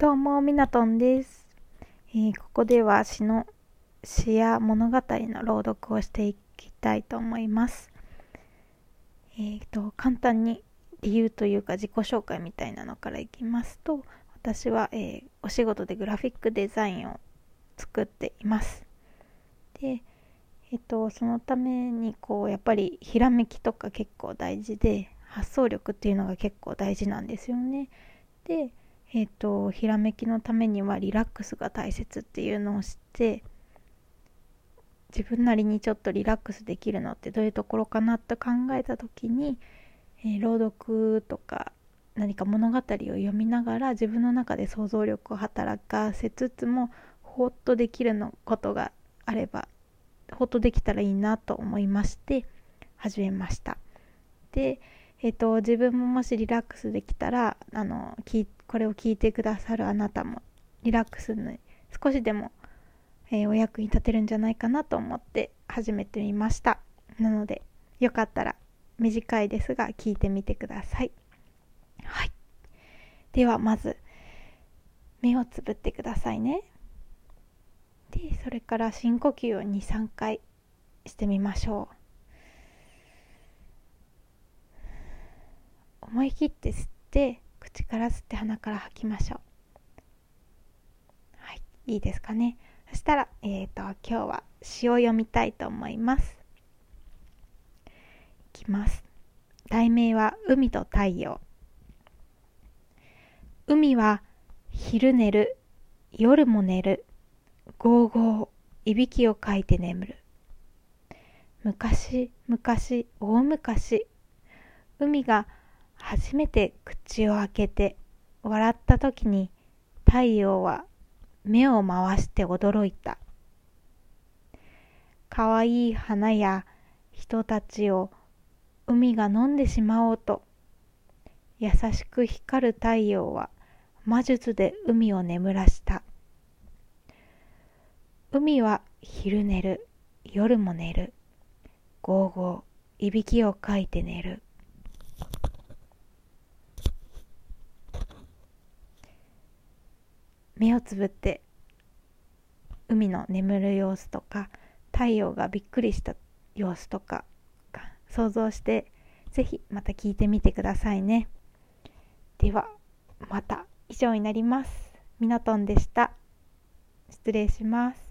どうも、みなとんです、えーここでは詩の詩や物語の朗読をしていきたいと思います。えーと、簡単に理由というか自己紹介みたいなのからいきますと、私は、えーお仕事でグラフィックデザインを作っています。で、えっと、そのためにこうやっぱりひらめきとか結構大事で発想力っていうのが結構大事なんですよね。で、えっと、ひらめきのためにはリラックスが大切っていうのを知って自分なりにちょっとリラックスできるのってどういうところかなと考えた時に、えー朗読とか何か物語を読みながら自分の中で想像力を働かせつつもほっとできるのことがあればほっとできたらいいなと思いまして始めました。で、えっと自分ももしリラックスできたらあのこれを聞いてくださるあなたもリラックスに少しでも、えーお役に立てるんじゃないかなと思って始めてみました。なのでよかったら短いですが聞いてみてください。はい。ではまず目をつぶってくださいね。でそれから深呼吸を23回してみましょう。思い切って吸って口から吸って鼻から吐きましょう。はいいいですかね。そしたらえっ、と今日は詩を読みたいと思います。いきます。題名は海と太陽。海は昼寝る夜も寝るゴーゴーいびきをかいて眠る。昔昔大昔海が初めて口を開けて笑った時に太陽は目を回して驚いた。かわいい花や人たちを海が飲んでしまおうと優しく光る太陽は魔術で海を眠らした。海は昼寝る夜も寝る。ゴーゴーいびきをかいて寝る。目をつぶって海の眠る様子とか太陽がびっくりした様子とか想像して是非また聞いてみてくださいね。ではまた以上になります。ミナトンでした。失礼します。